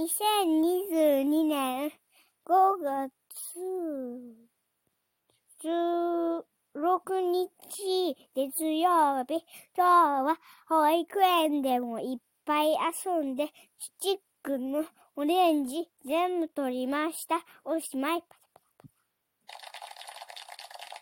2022年5月16日月曜日。今日は保育園でもいっぱい遊んで、チチックのオレンジ全部取りました。おしまい。